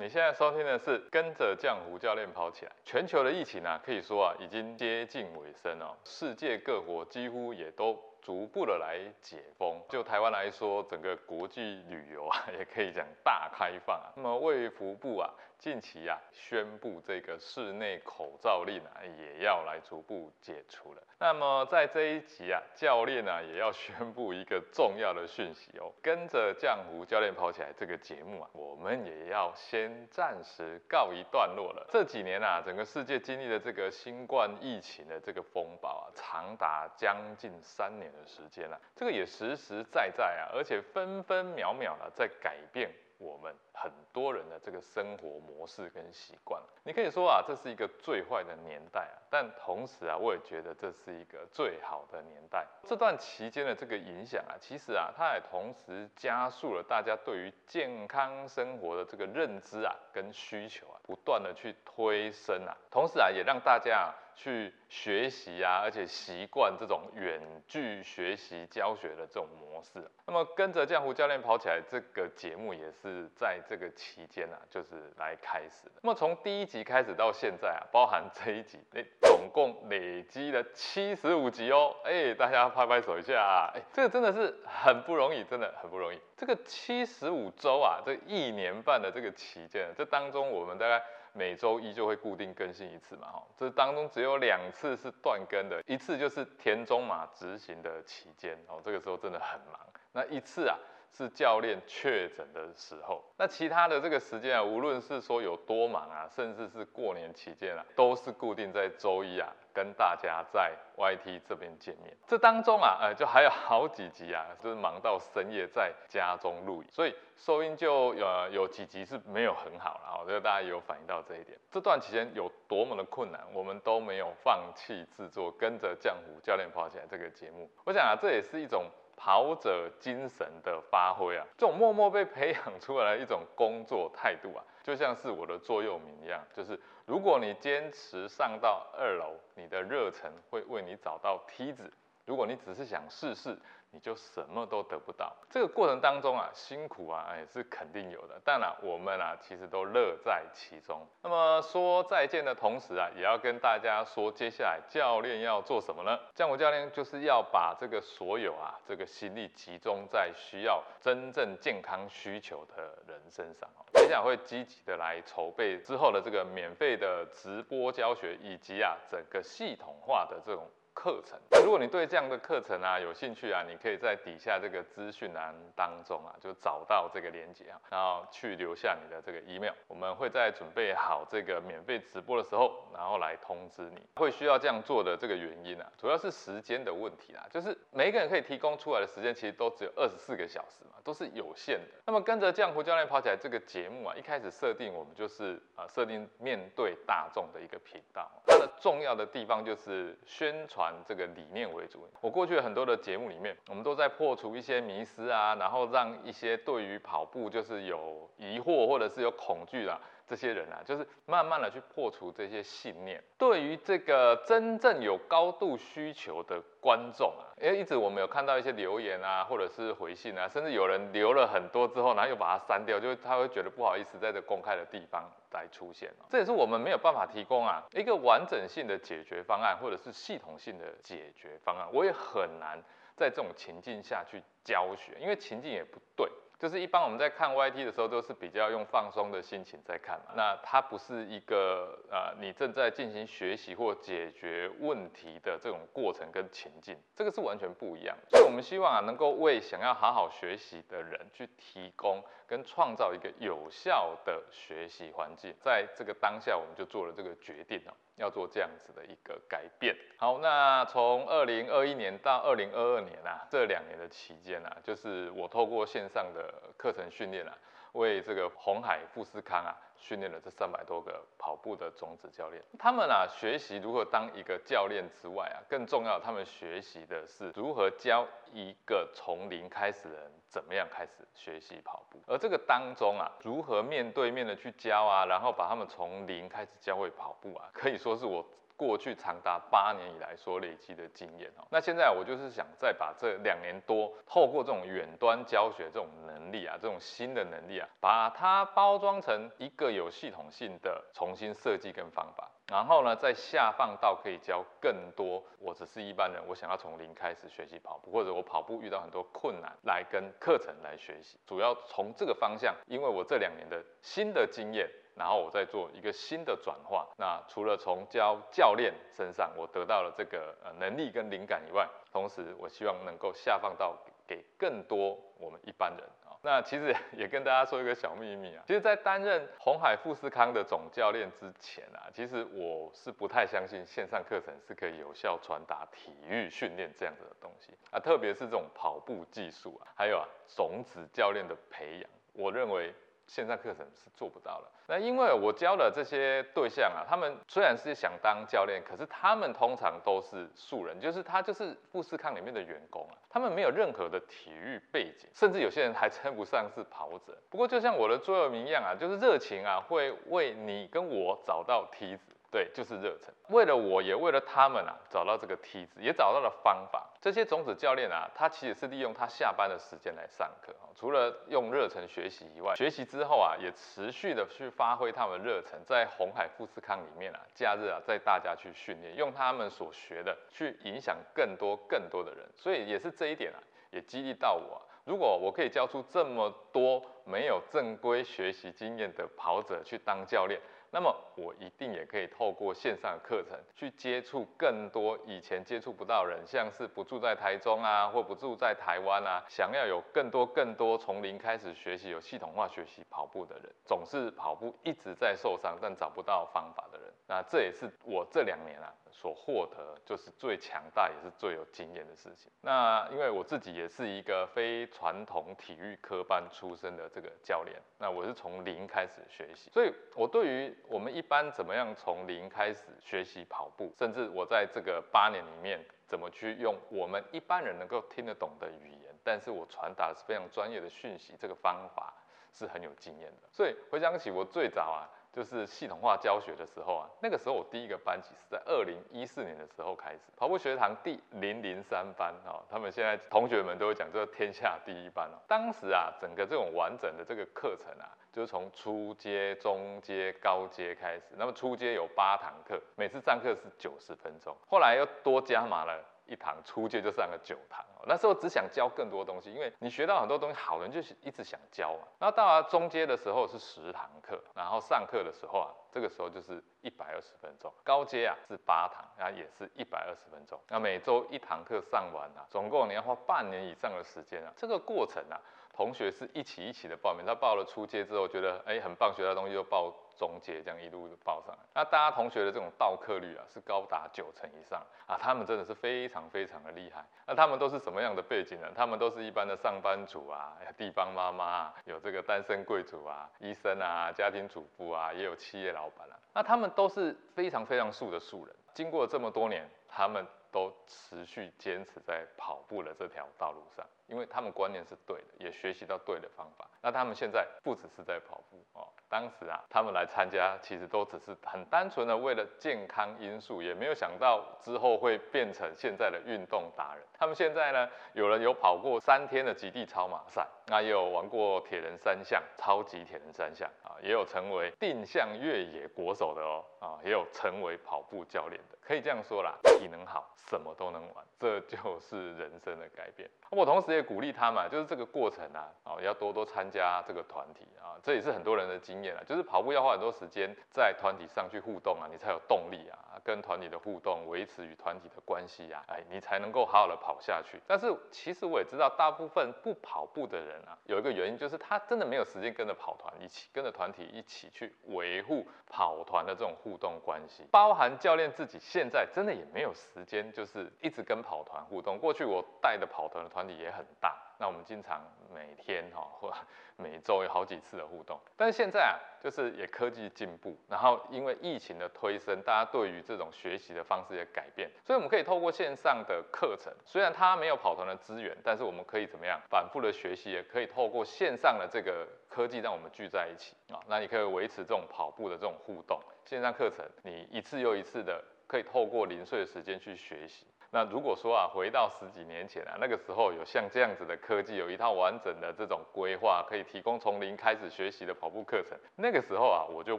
你现在收听的是跟着江湖教练跑起来。全球的疫情啊，可以说啊，已经接近尾声了。世界各国几乎也都逐步的来解封。就台湾来说，整个国际旅游啊，也可以讲大开放啊。那么卫福部啊。近期啊，宣布这个室内口罩令啊，也要来逐步解除了。那么在这一集啊，教练呢也要宣布一个重要的讯息哦。跟着江湖教练跑起来这个节目啊，我们也要先暂时告一段落了。这几年啊，整个世界经历了这个新冠疫情的这个风暴啊，长达将近三年的时间了。这个也实实在在啊，而且分分秒秒的在改变。我们很多人的这个生活模式跟习惯，你可以说啊，这是一个最坏的年代啊，但同时啊，我也觉得这是一个最好的年代。这段期间的这个影响啊，其实啊，它也同时加速了大家对于健康生活的这个认知啊跟需求啊，不断的去推升啊，同时啊，也让大家。去学习啊，而且习惯这种远距学习教学的这种模式。那么跟着江湖教练跑起来这个节目也是在这个期间啊，就是来开始的。那么从第一集开始到现在啊，包含这一集，哎，总共累积了七十五集哦。哎，大家拍拍手一下啊，哎，这个真的是很不容易，真的很不容易。这个七十五周啊，这一年半的这个期间，这当中我们大概。每周一就会固定更新一次嘛，哈，这当中只有两次是断更的，一次就是田中马执行的期间，哦，这个时候真的很忙，那一次啊。是教练确诊的时候，那其他的这个时间啊，无论是说有多忙啊，甚至是过年期间啊，都是固定在周一啊，跟大家在 YT 这边见面。这当中啊，呃，就还有好几集啊，就是忙到深夜在家中录影，所以收音就呃有几集是没有很好了。我觉得大家也有反映到这一点。这段期间有多么的困难，我们都没有放弃制作《跟着江湖教练跑起来》这个节目。我想啊，这也是一种。跑者精神的发挥啊，这种默默被培养出来的一种工作态度啊，就像是我的座右铭一样，就是如果你坚持上到二楼，你的热忱会为你找到梯子；如果你只是想试试。你就什么都得不到。这个过程当中啊，辛苦啊，也是肯定有的。当然，我们啊，其实都乐在其中。那么说再见的同时啊，也要跟大家说，接下来教练要做什么呢？江湖教练就是要把这个所有啊，这个心力集中在需要真正健康需求的人身上哦。接下来会积极的来筹备之后的这个免费的直播教学，以及啊，整个系统化的这种。课程，如果你对这样的课程啊有兴趣啊，你可以在底下这个资讯栏当中啊，就找到这个链接啊，然后去留下你的这个 email，我们会在准备好这个免费直播的时候，然后来通知你。会需要这样做的这个原因啊，主要是时间的问题啦，就是每一个人可以提供出来的时间其实都只有二十四个小时嘛，都是有限的。那么跟着江湖教练跑起来这个节目啊，一开始设定我们就是啊设定面对大众的一个频道，它的重要的地方就是宣传。这个理念为主。我过去很多的节目里面，我们都在破除一些迷思啊，然后让一些对于跑步就是有疑惑或者是有恐惧的这些人啊，就是慢慢的去破除这些信念。对于这个真正有高度需求的观众啊，因为一直我们有看到一些留言啊，或者是回信啊，甚至有人留了很多之后，然后又把它删掉，就是他会觉得不好意思在这公开的地方。来出现这也是我们没有办法提供啊一个完整性的解决方案，或者是系统性的解决方案，我也很难在这种情境下去教学，因为情境也不对。就是一般我们在看 YT 的时候，都是比较用放松的心情在看嘛。那它不是一个呃，你正在进行学习或解决问题的这种过程跟情境，这个是完全不一样。所以我们希望啊，能够为想要好好学习的人去提供跟创造一个有效的学习环境。在这个当下，我们就做了这个决定哦。要做这样子的一个改变。好，那从二零二一年到二零二二年啊，这两年的期间啊，就是我透过线上的课程训练啊，为这个红海富士康啊。训练了这三百多个跑步的种子教练，他们啊学习如何当一个教练之外啊，更重要，他们学习的是如何教一个从零开始的人怎么样开始学习跑步。而这个当中啊，如何面对面的去教啊，然后把他们从零开始教会跑步啊，可以说是我。过去长达八年以来所累积的经验哦。那现在我就是想再把这两年多透过这种远端教学这种能力啊，这种新的能力啊，把它包装成一个有系统性的重新设计跟方法，然后呢再下放到可以教更多。我只是一般人，我想要从零开始学习跑步，或者我跑步遇到很多困难，来跟课程来学习，主要从这个方向，因为我这两年的新的经验。然后我再做一个新的转化。那除了从教教练身上我得到了这个呃能力跟灵感以外，同时我希望能够下放到给更多我们一般人。那其实也跟大家说一个小秘密啊，其实，在担任红海富士康的总教练之前啊，其实我是不太相信线上课程是可以有效传达体育训练这样子的东西啊，特别是这种跑步技术啊，还有啊种子教练的培养，我认为。线上课程是做不到了。那因为我教的这些对象啊，他们虽然是想当教练，可是他们通常都是素人，就是他就是富士康里面的员工啊，他们没有任何的体育背景，甚至有些人还称不上是跑者。不过就像我的座右铭一样啊，就是热情啊，会为你跟我找到梯子。对，就是热忱。为了我，也为了他们啊，找到这个梯子，也找到了方法。这些种子教练啊，他其实是利用他下班的时间来上课。除了用热忱学习以外，学习之后啊，也持续的去发挥他们热忱，在红海富士康里面啊，假日啊，带大家去训练，用他们所学的去影响更多更多的人。所以也是这一点啊，也激励到我。如果我可以教出这么多没有正规学习经验的跑者去当教练。那么我一定也可以透过线上课程去接触更多以前接触不到人，像是不住在台中啊，或不住在台湾啊，想要有更多更多从零开始学习、有系统化学习跑步的人，总是跑步一直在受伤但找不到方法的人，那这也是我这两年啊。所获得就是最强大也是最有经验的事情。那因为我自己也是一个非传统体育科班出身的这个教练，那我是从零开始学习，所以我对于我们一般怎么样从零开始学习跑步，甚至我在这个八年里面怎么去用我们一般人能够听得懂的语言，但是我传达的是非常专业的讯息，这个方法是很有经验的。所以回想起我最早啊。就是系统化教学的时候啊，那个时候我第一个班级是在二零一四年的时候开始，跑步学堂第零零三班啊，他们现在同学们都会讲这天下第一班哦。当时啊，整个这种完整的这个课程啊，就是从初阶、中阶、高阶开始。那么初阶有八堂课，每次上课是九十分钟，后来又多加码了。一堂初阶就上了九堂，那时候只想教更多东西，因为你学到很多东西，好人就是一直想教嘛。那到了中阶的时候是十堂课，然后上课的时候啊，这个时候就是一百二十分钟。高阶啊是八堂，然后也是一百二十分钟。那每周一堂课上完啊，总共你要花半年以上的时间啊。这个过程啊，同学是一起一起的报名，他报了初阶之后觉得哎很棒，学到东西就报。中阶这样一路报上来，那大家同学的这种到课率啊是高达九成以上啊，他们真的是非常非常的厉害。那他们都是什么样的背景呢？他们都是一般的上班族啊，地方妈妈，有这个单身贵族啊，医生啊，家庭主妇啊，也有企业老板啊。那他们都是非常非常素的素人，经过这么多年，他们都持续坚持在跑步的这条道路上，因为他们观念是对的，也学习到对的方法。那他们现在不只是在跑步哦。当时啊，他们来参加，其实都只是很单纯的为了健康因素，也没有想到之后会变成现在的运动达人。他们现在呢，有人有跑过三天的极地超马赛，那也有玩过铁人三项、超级铁人三项啊，也有成为定向越野国手的哦，啊，也有成为跑步教练的。可以这样说啦，体能好，什么都能玩，这就是人生的改变。我同时也鼓励他们，就是这个过程啊，啊，要多多参加这个团体啊，这也是很多人的经验啊。就是跑步要花很多时间在团体上去互动啊，你才有动力啊，跟团体的互动，维持与团体的关系啊，哎，你才能够好好的跑下去。但是其实我也知道，大部分不跑步的人啊，有一个原因就是他真的没有时间跟着跑团一起，跟着团体一起去维护跑团的这种互动关系。包含教练自己现在真的也没有时间，就是一直跟跑团互动。过去我带的跑团的团体也很大。那我们经常每天哈或 每周有好几次的互动。但是现在啊，就是也科技进步，然后因为疫情的推升，大家对于这种学习的方式也改变，所以我们可以透过线上的课程，虽然它没有跑团的资源，但是我们可以怎么样反复的学习，也可以透过线上的这个科技让我们聚在一起啊。那你可以维持这种跑步的这种互动，线上课程你一次又一次的可以透过零碎的时间去学习。那如果说啊，回到十几年前啊，那个时候有像这样子的科技，有一套完整的这种规划，可以提供从零开始学习的跑步课程，那个时候啊，我就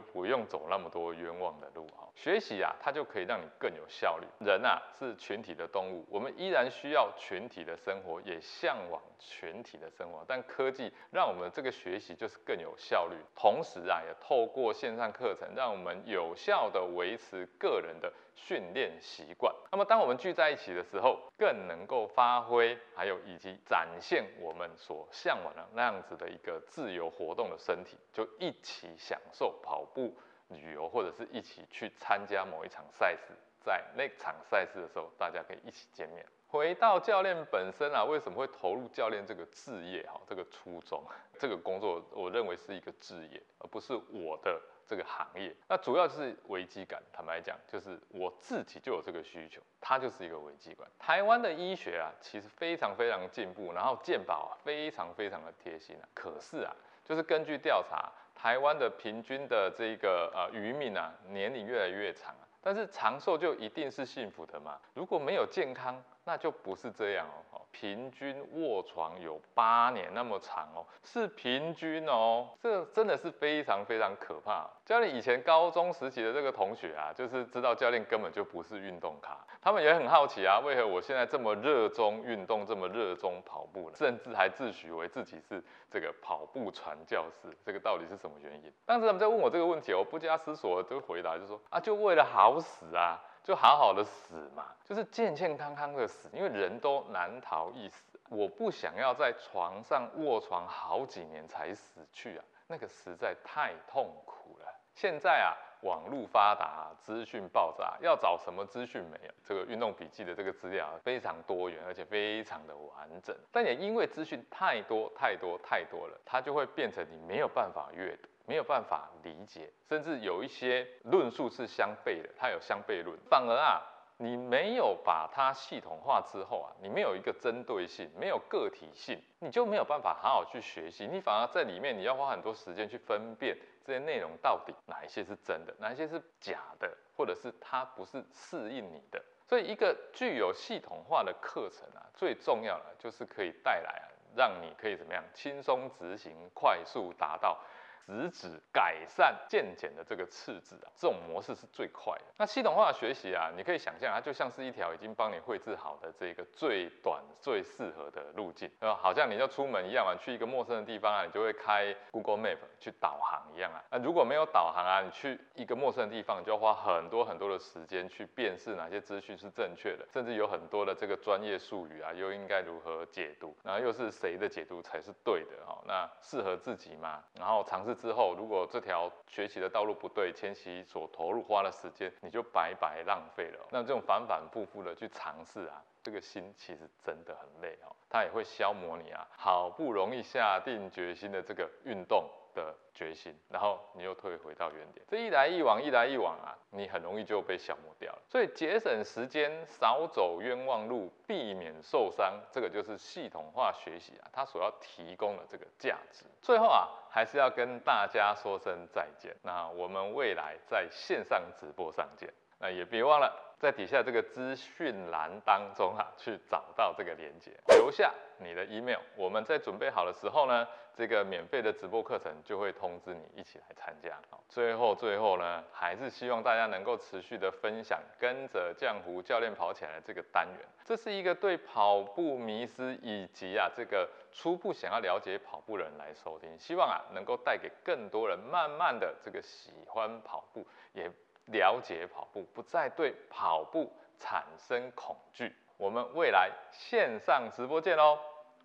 不用走那么多冤枉的路哈。学习啊，它就可以让你更有效率。人啊是群体的动物，我们依然需要群体的生活，也向往群体的生活。但科技让我们这个学习就是更有效率，同时啊，也透过线上课程，让我们有效的维持个人的。训练习惯。那么，当我们聚在一起的时候，更能够发挥，还有以及展现我们所向往的那样子的一个自由活动的身体，就一起享受跑步旅游，或者是一起去参加某一场赛事。在那场赛事的时候，大家可以一起见面。回到教练本身啊，为什么会投入教练这个职业？哈，这个初衷，这个工作，我认为是一个职业，而不是我的。这个行业，那主要是危机感。坦白讲，就是我自己就有这个需求，它就是一个危机感。台湾的医学啊，其实非常非常进步，然后健保啊，非常非常的贴心啊。可是啊，就是根据调查，台湾的平均的这个呃渔民啊，年龄越来越长啊。但是长寿就一定是幸福的吗？如果没有健康，那就不是这样哦。平均卧床有八年那么长哦，是平均哦，这真的是非常非常可怕。教练以前高中时期的这个同学啊，就是知道教练根本就不是运动咖，他们也很好奇啊，为何我现在这么热衷运动，这么热衷跑步呢？甚至还自诩为自己是这个跑步传教士，这个到底是什么原因？当时他们在问我这个问题，我不加思索就回答，就说啊，就为了好死啊。就好好的死嘛，就是健健康康的死，因为人都难逃一死。我不想要在床上卧床好几年才死去啊，那个实在太痛苦了。现在啊，网络发达，资讯爆炸，要找什么资讯没有？这个运动笔记的这个资料非常多元，而且非常的完整。但也因为资讯太多太多太多了，它就会变成你没有办法阅读。没有办法理解，甚至有一些论述是相悖的，它有相悖论。反而啊，你没有把它系统化之后啊，你没有一个针对性，没有个体性，你就没有办法好好去学习。你反而在里面，你要花很多时间去分辨这些内容到底哪一些是真的，哪一些是假的，或者是它不是适应你的。所以，一个具有系统化的课程啊，最重要的就是可以带来啊让你可以怎么样轻松执行，快速达到。直指改善渐减的这个次字啊，这种模式是最快的。那系统化的学习啊，你可以想象它就像是一条已经帮你绘制好的这个最短、最适合的路径，呃，好像你要出门一样啊，去一个陌生的地方啊，你就会开 Google Map 去导航一样啊。那如果没有导航啊，你去一个陌生的地方，你就要花很多很多的时间去辨识哪些资讯是正确的，甚至有很多的这个专业术语啊，又应该如何解读，然后又是谁的解读才是对的哈？那适合自己吗？然后尝试。之后，如果这条学习的道路不对，千玺所投入花的时间，你就白白浪费了。那这种反反复复的去尝试啊，这个心其实真的很累，它也会消磨你啊，好不容易下定决心的这个运动。的决心，然后你又退回到原点，这一来一往，一来一往啊，你很容易就被消磨掉了。所以节省时间，少走冤枉路，避免受伤，这个就是系统化学习啊，它所要提供的这个价值。最后啊，还是要跟大家说声再见。那我们未来在线上直播上见。那也别忘了在底下这个资讯栏当中啊，去找到这个链接，留下你的 email。我们在准备好的时候呢，这个免费的直播课程就会通知你一起来参加。最后最后呢，还是希望大家能够持续的分享，跟着浆糊教练跑起来这个单元。这是一个对跑步迷失以及啊这个初步想要了解跑步的人来收听，希望啊能够带给更多人慢慢的这个喜欢跑步也。了解跑步，不再对跑步产生恐惧。我们未来线上直播见喽，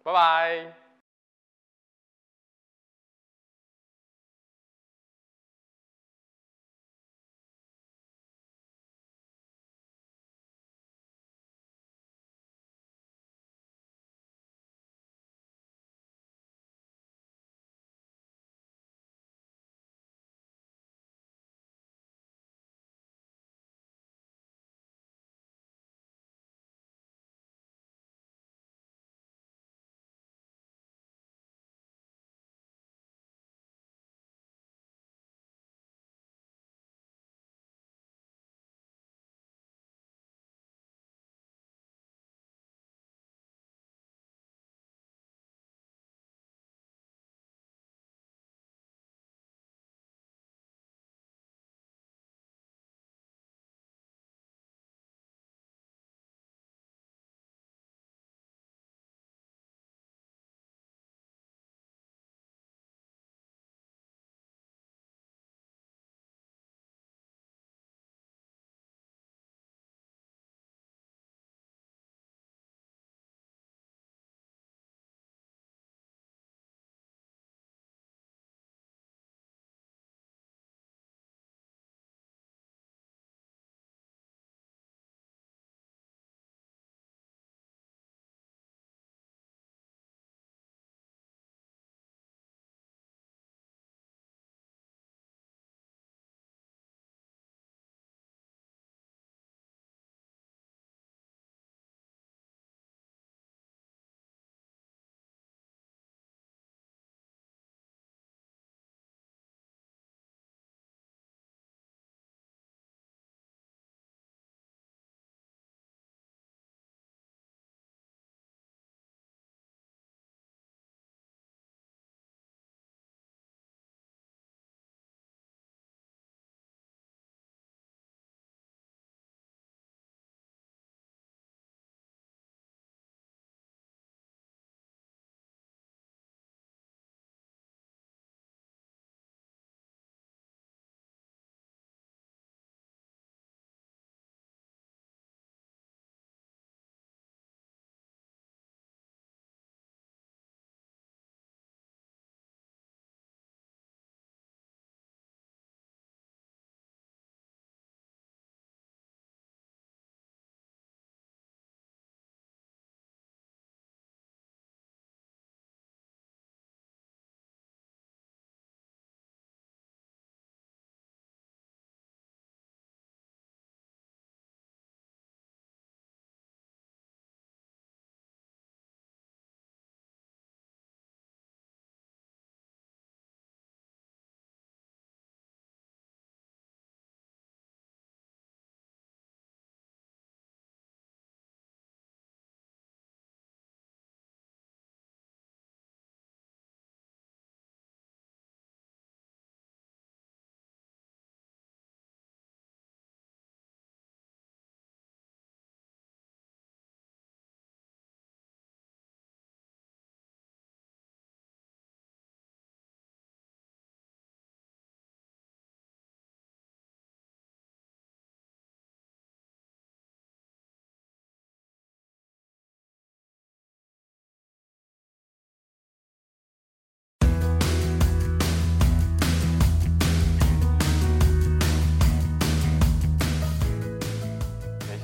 拜拜。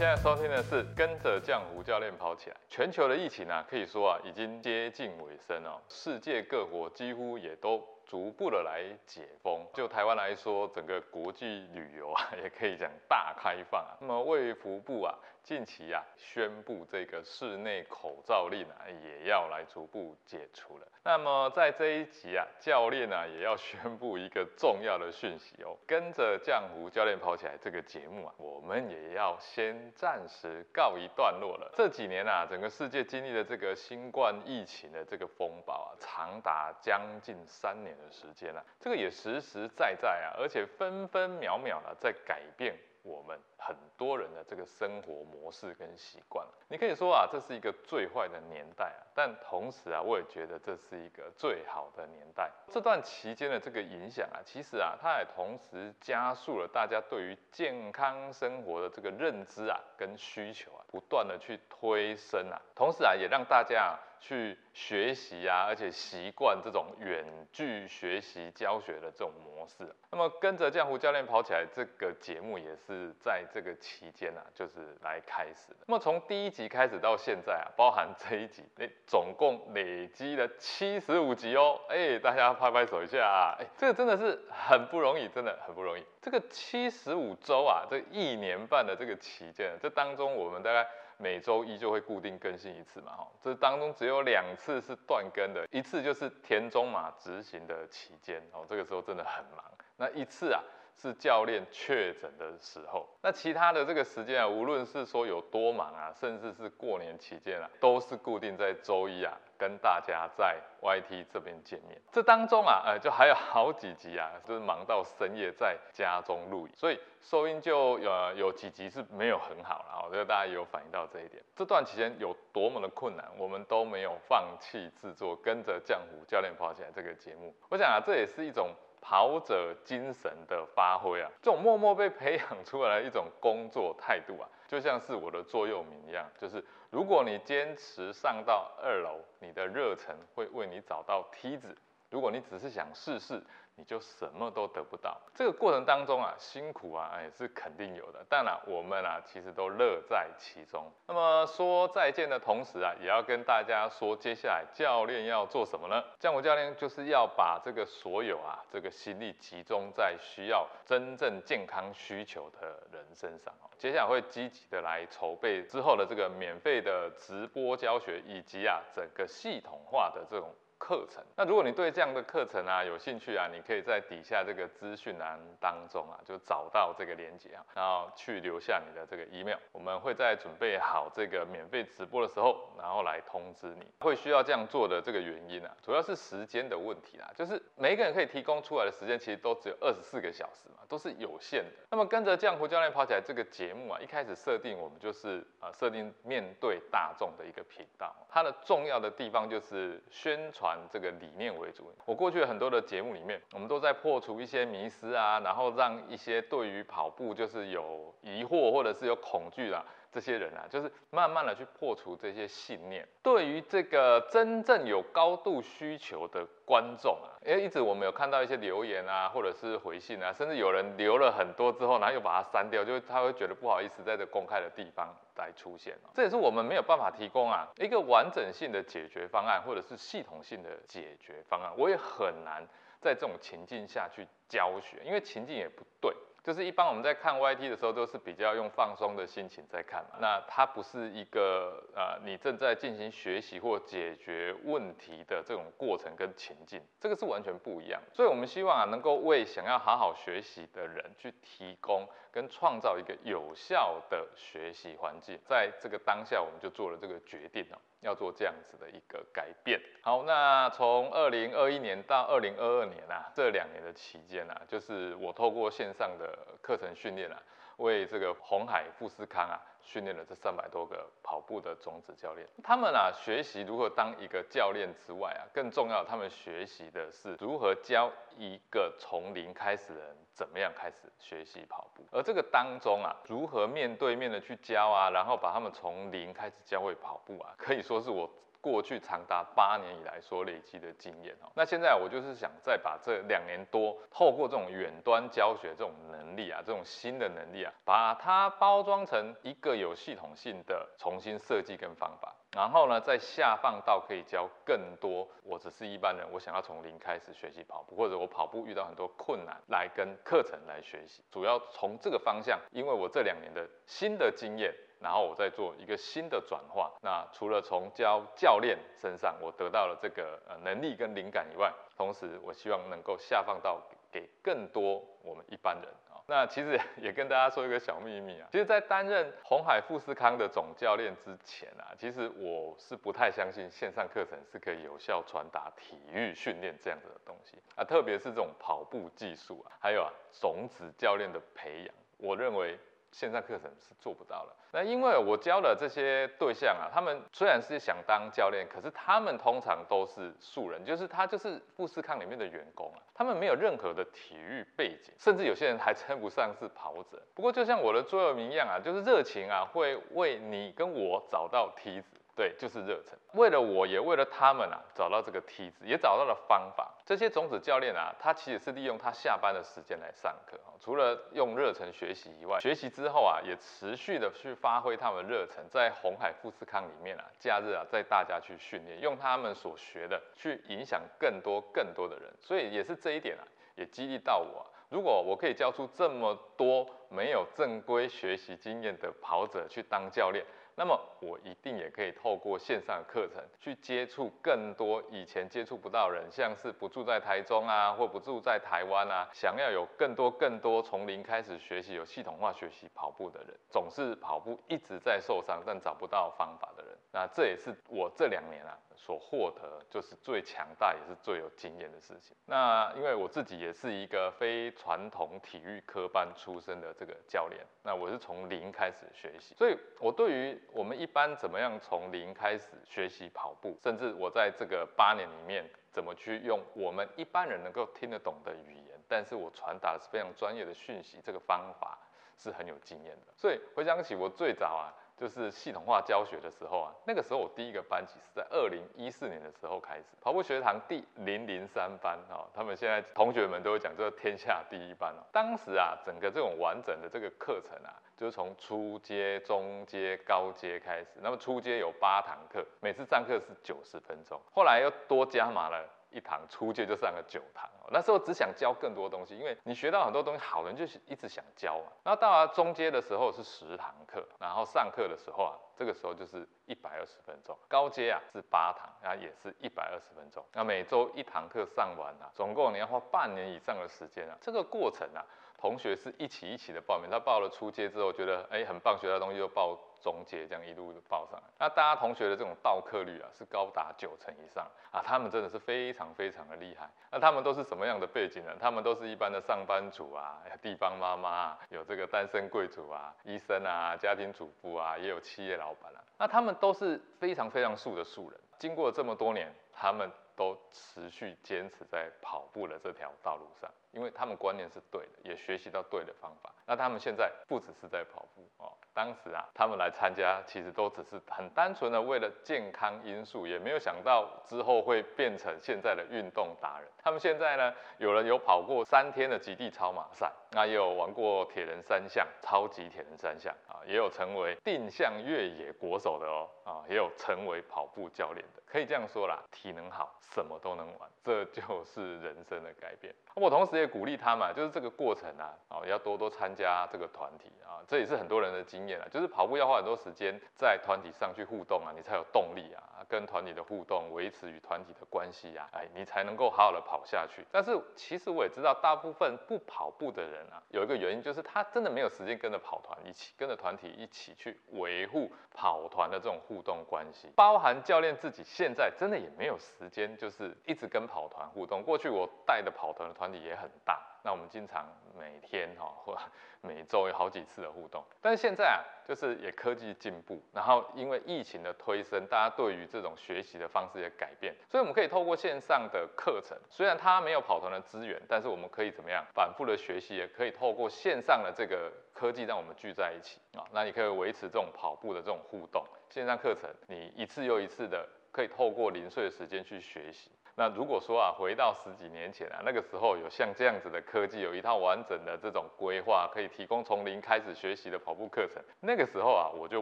现在收听的是跟着酱糊教练跑起来。全球的疫情啊，可以说啊，已经接近尾声了。世界各国几乎也都逐步的来解封。就台湾来说，整个国际旅游啊，也可以讲大开放啊。那么卫福部啊。近期啊，宣布这个室内口罩令啊，也要来逐步解除了。那么在这一集啊，教练呢也要宣布一个重要的讯息哦。跟着江湖教练跑起来这个节目啊，我们也要先暂时告一段落了。这几年啊，整个世界经历了这个新冠疫情的这个风暴啊，长达将近三年的时间了。这个也实实在在啊，而且分分秒秒的在改变。我们很多人的这个生活模式跟习惯，你可以说啊，这是一个最坏的年代啊，但同时啊，我也觉得这是一个最好的年代。这段期间的这个影响啊，其实啊，它也同时加速了大家对于健康生活的这个认知啊跟需求啊，不断的去推升啊，同时啊，也让大家。去学习啊，而且习惯这种远距学习教学的这种模式。那么跟着江湖教练跑起来这个节目也是在这个期间啊，就是来开始的。那么从第一集开始到现在啊，包含这一集，哎，总共累积了七十五集哦。哎，大家拍拍手一下，哎，这个真的是很不容易，真的很不容易。这个七十五周啊，这一年半的这个期间，这当中我们大概。每周一就会固定更新一次嘛，哈，这当中只有两次是断更的，一次就是田中马执行的期间，哦，这个时候真的很忙，那一次啊。是教练确诊的时候，那其他的这个时间啊，无论是说有多忙啊，甚至是过年期间啊，都是固定在周一啊，跟大家在 YT 这边见面。这当中啊，呃，就还有好几集啊，就是忙到深夜在家中录影，所以收音就有有几集是没有很好了。我觉得大家也有反映到这一点。这段期间有多么的困难，我们都没有放弃制作《跟着江湖教练跑起来》这个节目。我想啊，这也是一种。跑者精神的发挥啊，这种默默被培养出来的一种工作态度啊，就像是我的座右铭一样，就是如果你坚持上到二楼，你的热忱会为你找到梯子；如果你只是想试试。你就什么都得不到。这个过程当中啊，辛苦啊，也是肯定有的。当然，我们啊，其实都乐在其中。那么说再见的同时啊，也要跟大家说，接下来教练要做什么呢？江湖教练就是要把这个所有啊，这个心力集中在需要真正健康需求的人身上哦。接下来会积极的来筹备之后的这个免费的直播教学，以及啊，整个系统化的这种。课程，那如果你对这样的课程啊有兴趣啊，你可以在底下这个资讯栏当中啊，就找到这个链接啊，然后去留下你的这个 email，我们会在准备好这个免费直播的时候，然后来通知你。会需要这样做的这个原因啊，主要是时间的问题啦，就是每一个人可以提供出来的时间其实都只有二十四个小时嘛，都是有限的。那么跟着江湖教练跑起来这个节目啊，一开始设定我们就是啊设定面对大众的一个频道，它的重要的地方就是宣传。这个理念为主。我过去很多的节目里面，我们都在破除一些迷思啊，然后让一些对于跑步就是有疑惑或者是有恐惧啦。这些人啊，就是慢慢的去破除这些信念。对于这个真正有高度需求的观众啊，因为一直我们有看到一些留言啊，或者是回信啊，甚至有人留了很多之后，然后又把它删掉，就是他会觉得不好意思在这公开的地方来出现。这也是我们没有办法提供啊一个完整性的解决方案，或者是系统性的解决方案。我也很难在这种情境下去教学，因为情境也不对。就是一般我们在看 YT 的时候，都是比较用放松的心情在看嘛。那它不是一个呃，你正在进行学习或解决问题的这种过程跟情境，这个是完全不一样。所以我们希望啊，能够为想要好好学习的人去提供跟创造一个有效的学习环境。在这个当下，我们就做了这个决定哦。要做这样子的一个改变。好，那从二零二一年到二零二二年啊，这两年的期间啊，就是我透过线上的课程训练啊，为这个红海富士康啊训练了这三百多个跑步的种子教练。他们啊学习如何当一个教练之外啊，更重要，他们学习的是如何教一个从零开始的人。怎么样开始学习跑步？而这个当中啊，如何面对面的去教啊，然后把他们从零开始教会跑步啊，可以说是我过去长达八年以来所累积的经验哦。那现在我就是想再把这两年多透过这种远端教学这种能力啊，这种新的能力啊，把它包装成一个有系统性的重新设计跟方法。然后呢，再下放到可以教更多，我只是一般人，我想要从零开始学习跑步，或者我跑步遇到很多困难，来跟课程来学习，主要从这个方向，因为我这两年的新的经验，然后我再做一个新的转化。那除了从教教练身上我得到了这个呃能力跟灵感以外，同时我希望能够下放到给更多我们一般人。那其实也跟大家说一个小秘密啊，其实，在担任红海富士康的总教练之前啊，其实我是不太相信线上课程是可以有效传达体育训练这样子的东西啊，特别是这种跑步技术啊，还有啊种子教练的培养，我认为。线上课程是做不到了。那因为我教的这些对象啊，他们虽然是想当教练，可是他们通常都是素人，就是他就是富士康里面的员工啊，他们没有任何的体育背景，甚至有些人还称不上是跑者。不过就像我的座右铭一样啊，就是热情啊，会为你跟我找到梯子。对，就是热忱。为了我，也为了他们啊，找到这个梯子，也找到了方法。这些种子教练啊，他其实是利用他下班的时间来上课。除了用热忱学习以外，学习之后啊，也持续的去发挥他们热忱，在红海富士康里面啊，假日啊，带大家去训练，用他们所学的去影响更多更多的人。所以也是这一点啊，也激励到我。如果我可以教出这么多没有正规学习经验的跑者去当教练。那么我一定也可以透过线上课程去接触更多以前接触不到人，像是不住在台中啊，或不住在台湾啊，想要有更多更多从零开始学习、有系统化学习跑步的人，总是跑步一直在受伤但找不到方法的人，那这也是我这两年啊。所获得就是最强大也是最有经验的事情。那因为我自己也是一个非传统体育科班出身的这个教练，那我是从零开始学习，所以我对于我们一般怎么样从零开始学习跑步，甚至我在这个八年里面怎么去用我们一般人能够听得懂的语言，但是我传达的是非常专业的讯息，这个方法是很有经验的。所以回想起我最早啊。就是系统化教学的时候啊，那个时候我第一个班级是在二零一四年的时候开始，跑步学堂第零零三班啊，他们现在同学们都会讲这个天下第一班哦。当时啊，整个这种完整的这个课程啊，就是从初阶、中阶、高阶开始。那么初阶有八堂课，每次上课是九十分钟，后来又多加码了。一堂初阶就上了九堂，那时候只想教更多东西，因为你学到很多东西，好人就是一直想教嘛。那到了中阶的时候是十堂课，然后上课的时候啊，这个时候就是一百二十分钟。高阶啊是八堂，然后也是一百二十分钟。那每周一堂课上完啊，总共你要花半年以上的时间啊。这个过程啊，同学是一起一起的报名，他报了初阶之后觉得哎很棒，学到东西就报。中阶这样一路报上来，那大家同学的这种到课率啊是高达九成以上啊，他们真的是非常非常的厉害。那他们都是什么样的背景呢？他们都是一般的上班族啊，地方妈妈，有这个单身贵族啊，医生啊，家庭主妇啊，也有企业老板啊。那他们都是非常非常素的素人，经过这么多年，他们都持续坚持在跑步的这条道路上，因为他们观念是对的，也学习到对的方法。那他们现在不只是在跑步哦。当时啊，他们来参加，其实都只是很单纯的为了健康因素，也没有想到之后会变成现在的运动达人。他们现在呢，有人有跑过三天的极地超马赛，那也有玩过铁人三项、超级铁人三项啊，也有成为定向越野国手的哦，啊，也有成为跑步教练的。可以这样说啦，体能好，什么都能玩，这就是人生的改变。我同时也鼓励他嘛，就是这个过程啊，哦，要多多参加这个团体啊，这也是很多人的经。验啊，就是跑步要花很多时间在团体上去互动啊，你才有动力啊，跟团体的互动，维持与团体的关系啊，哎，你才能够好好的跑下去。但是其实我也知道，大部分不跑步的人啊，有一个原因就是他真的没有时间跟着跑团一起，跟着团体一起去维护跑团的这种互动关系。包含教练自己现在真的也没有时间，就是一直跟跑团互动。过去我带的跑团的团体也很大。那我们经常每天哈或 每周有好几次的互动，但是现在啊，就是也科技进步，然后因为疫情的推升，大家对于这种学习的方式也改变，所以我们可以透过线上的课程，虽然它没有跑团的资源，但是我们可以怎么样反复的学习，也可以透过线上的这个科技让我们聚在一起啊，那你可以维持这种跑步的这种互动。线上课程你一次又一次的。可以透过零碎的时间去学习。那如果说啊，回到十几年前啊，那个时候有像这样子的科技，有一套完整的这种规划，可以提供从零开始学习的跑步课程，那个时候啊，我就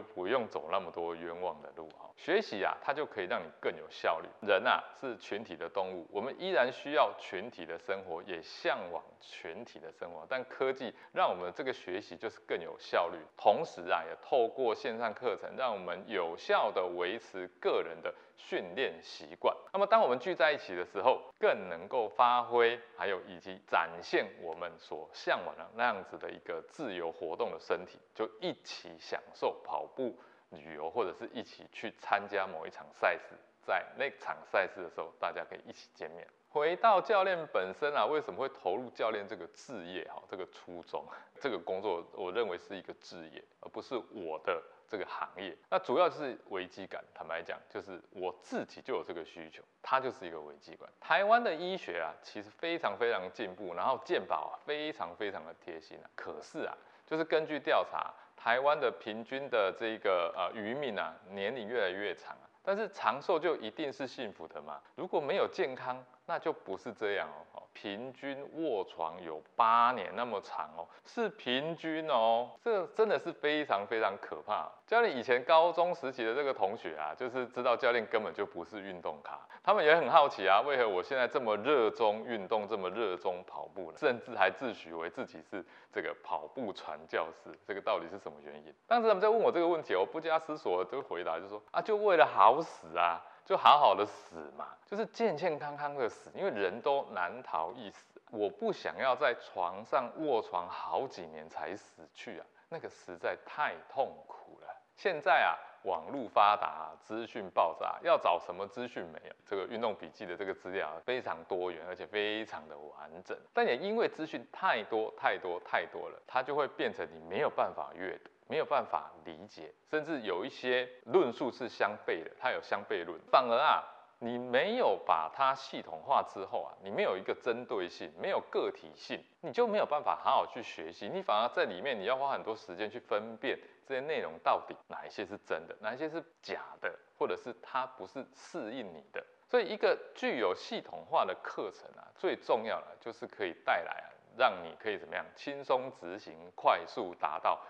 不用走那么多冤枉的路哈。学习啊，它就可以让你更有效率。人啊是群体的动物，我们依然需要群体的生活，也向往群体的生活。但科技让我们这个学习就是更有效率，同时啊，也透过线上课程，让我们有效的维持个人的。训练习惯。那么，当我们聚在一起的时候，更能够发挥，还有以及展现我们所向往的那样子的一个自由活动的身体，就一起享受跑步旅游，或者是一起去参加某一场赛事。在那场赛事的时候，大家可以一起见面。回到教练本身啊，为什么会投入教练这个职业？哈，这个初衷，这个工作，我认为是一个职业，而不是我的。这个行业，那主要是危机感。坦白讲，就是我自己就有这个需求，它就是一个危机感。台湾的医学啊，其实非常非常进步，然后健保啊，非常非常的贴心啊。可是啊，就是根据调查，台湾的平均的这个呃渔民啊，年龄越来越长啊。但是长寿就一定是幸福的吗？如果没有健康，那就不是这样哦。平均卧床有八年那么长哦，是平均哦，这真的是非常非常可怕。教练以前高中时期的这个同学啊，就是知道教练根本就不是运动咖，他们也很好奇啊，为何我现在这么热衷运动，这么热衷跑步呢？甚至还自诩为自己是这个跑步传教士，这个到底是什么原因？当时他们在问我这个问题，我不加思索就回答，就说啊，就为了好死啊。就好好的死嘛，就是健健康康的死，因为人都难逃一死。我不想要在床上卧床好几年才死去啊，那个实在太痛苦了。现在啊，网络发达，资讯爆炸，要找什么资讯没有？这个运动笔记的这个资料非常多元，而且非常的完整。但也因为资讯太多太多太多了，它就会变成你没有办法阅读。没有办法理解，甚至有一些论述是相悖的，它有相悖论。反而啊，你没有把它系统化之后啊，你没有一个针对性，没有个体性，你就没有办法好好去学习。你反而在里面，你要花很多时间去分辨这些内容到底哪一些是真的，哪一些是假的，或者是它不是适应你的。所以，一个具有系统化的课程啊，最重要的就是可以带来啊，让你可以怎么样轻松执行，快速达到。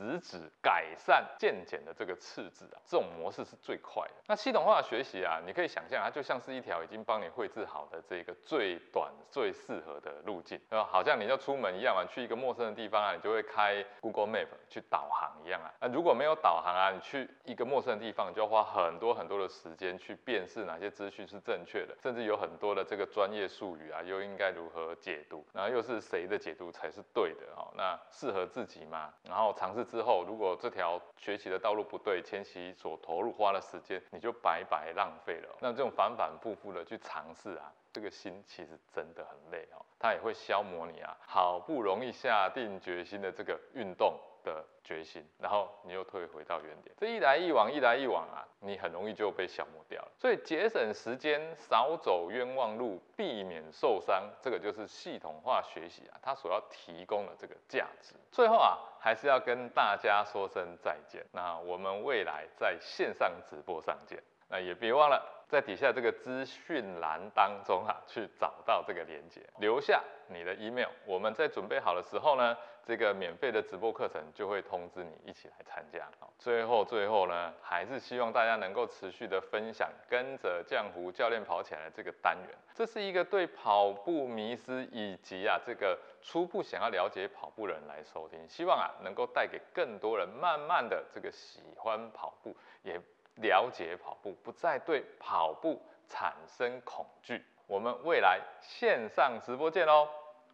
直指改善渐减的这个次字啊，这种模式是最快的。那系统化的学习啊，你可以想象，它就像是一条已经帮你绘制好的这个最短、最适合的路径，啊，好像你要出门一样啊，去一个陌生的地方啊，你就会开 Google Map 去导航一样啊。那如果没有导航啊，你去一个陌生的地方，你就要花很多很多的时间去辨识哪些资讯是正确的，甚至有很多的这个专业术语啊，又应该如何解读，然后又是谁的解读才是对的哦？那适合自己吗？然后尝试。之后，如果这条学习的道路不对，前期所投入花的时间，你就白白浪费了。那这种反反复复的去尝试啊，这个心其实真的很累哦，它也会消磨你啊，好不容易下定决心的这个运动。的决心，然后你又退回到原点，这一来一往，一来一往啊，你很容易就被消磨掉了。所以节省时间，少走冤枉路，避免受伤，这个就是系统化学习啊，它所要提供的这个价值。最后啊，还是要跟大家说声再见。那我们未来在线上直播上见。那也别忘了在底下这个资讯栏当中啊，去找到这个链接，留下你的 email。我们在准备好的时候呢，这个免费的直播课程就会通知你一起来参加。最后最后呢，还是希望大家能够持续的分享，跟着浆糊教练跑起来这个单元。这是一个对跑步迷失以及啊这个初步想要了解跑步的人来收听，希望啊能够带给更多人慢慢的这个喜欢跑步，也。了解跑步，不再对跑步产生恐惧。我们未来线上直播见喽，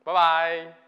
拜拜。